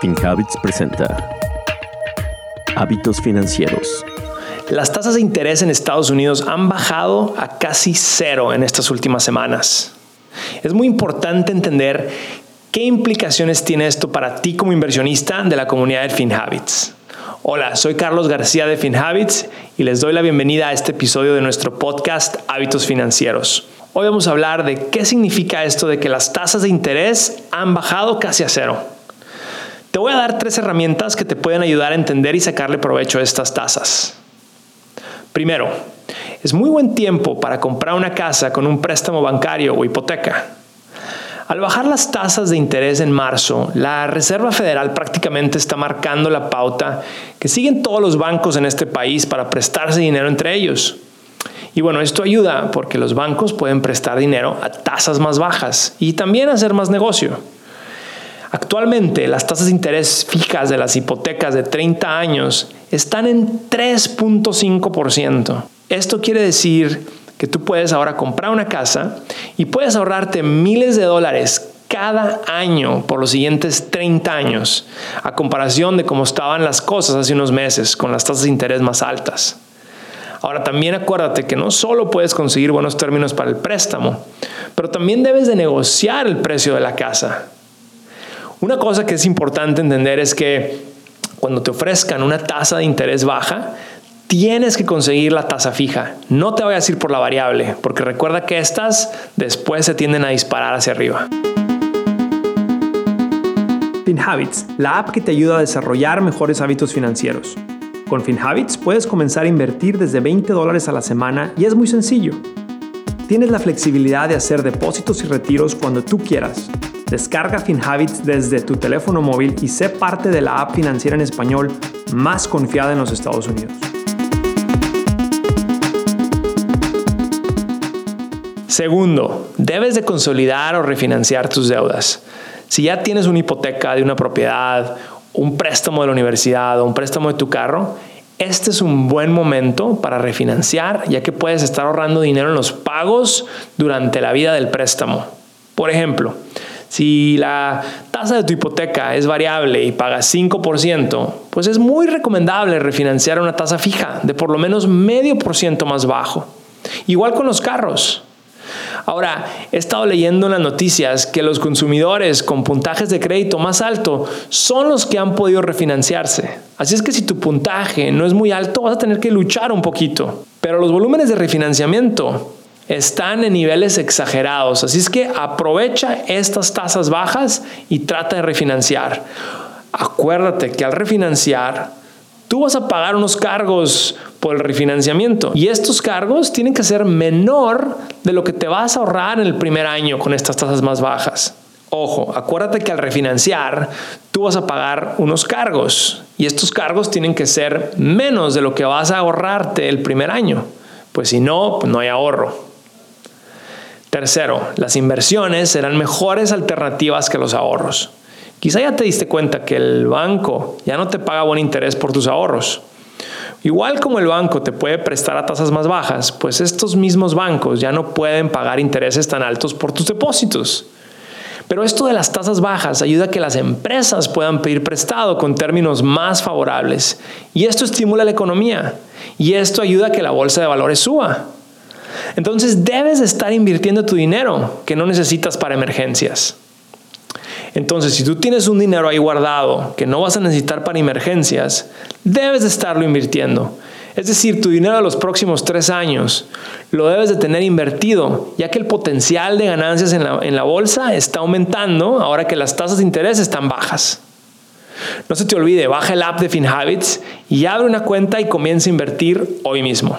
FinHabits presenta Hábitos Financieros. Las tasas de interés en Estados Unidos han bajado a casi cero en estas últimas semanas. Es muy importante entender qué implicaciones tiene esto para ti como inversionista de la comunidad de FinHabits. Hola, soy Carlos García de FinHabits y les doy la bienvenida a este episodio de nuestro podcast Hábitos Financieros. Hoy vamos a hablar de qué significa esto de que las tasas de interés han bajado casi a cero. Te voy a dar tres herramientas que te pueden ayudar a entender y sacarle provecho a estas tasas. Primero, es muy buen tiempo para comprar una casa con un préstamo bancario o hipoteca. Al bajar las tasas de interés en marzo, la Reserva Federal prácticamente está marcando la pauta que siguen todos los bancos en este país para prestarse dinero entre ellos. Y bueno, esto ayuda porque los bancos pueden prestar dinero a tasas más bajas y también hacer más negocio. Actualmente las tasas de interés fijas de las hipotecas de 30 años están en 3.5%. Esto quiere decir que tú puedes ahora comprar una casa y puedes ahorrarte miles de dólares cada año por los siguientes 30 años, a comparación de cómo estaban las cosas hace unos meses con las tasas de interés más altas. Ahora también acuérdate que no solo puedes conseguir buenos términos para el préstamo, pero también debes de negociar el precio de la casa. Una cosa que es importante entender es que cuando te ofrezcan una tasa de interés baja, tienes que conseguir la tasa fija. No te vayas a ir por la variable, porque recuerda que estas después se tienden a disparar hacia arriba. FinHabits, la app que te ayuda a desarrollar mejores hábitos financieros. Con FinHabits puedes comenzar a invertir desde 20 dólares a la semana y es muy sencillo. Tienes la flexibilidad de hacer depósitos y retiros cuando tú quieras Descarga FinHabits desde tu teléfono móvil y sé parte de la app financiera en español más confiada en los Estados Unidos. Segundo, debes de consolidar o refinanciar tus deudas. Si ya tienes una hipoteca de una propiedad, un préstamo de la universidad o un préstamo de tu carro, este es un buen momento para refinanciar ya que puedes estar ahorrando dinero en los pagos durante la vida del préstamo. Por ejemplo, si la tasa de tu hipoteca es variable y pagas 5%, pues es muy recomendable refinanciar una tasa fija de por lo menos medio por ciento más bajo. Igual con los carros. Ahora, he estado leyendo en las noticias que los consumidores con puntajes de crédito más alto son los que han podido refinanciarse. Así es que si tu puntaje no es muy alto, vas a tener que luchar un poquito. Pero los volúmenes de refinanciamiento están en niveles exagerados. Así es que aprovecha estas tasas bajas y trata de refinanciar. Acuérdate que al refinanciar, tú vas a pagar unos cargos por el refinanciamiento y estos cargos tienen que ser menor de lo que te vas a ahorrar en el primer año con estas tasas más bajas. Ojo, acuérdate que al refinanciar tú vas a pagar unos cargos y estos cargos tienen que ser menos de lo que vas a ahorrarte el primer año. Pues si no, pues no hay ahorro. Tercero, las inversiones serán mejores alternativas que los ahorros. Quizá ya te diste cuenta que el banco ya no te paga buen interés por tus ahorros. Igual como el banco te puede prestar a tasas más bajas, pues estos mismos bancos ya no pueden pagar intereses tan altos por tus depósitos. Pero esto de las tasas bajas ayuda a que las empresas puedan pedir prestado con términos más favorables. Y esto estimula la economía. Y esto ayuda a que la bolsa de valores suba. Entonces debes estar invirtiendo tu dinero que no necesitas para emergencias. Entonces, si tú tienes un dinero ahí guardado que no vas a necesitar para emergencias, debes de estarlo invirtiendo. Es decir, tu dinero de los próximos tres años lo debes de tener invertido, ya que el potencial de ganancias en la, en la bolsa está aumentando ahora que las tasas de interés están bajas. No se te olvide, baja el app de FinHabits y abre una cuenta y comienza a invertir hoy mismo.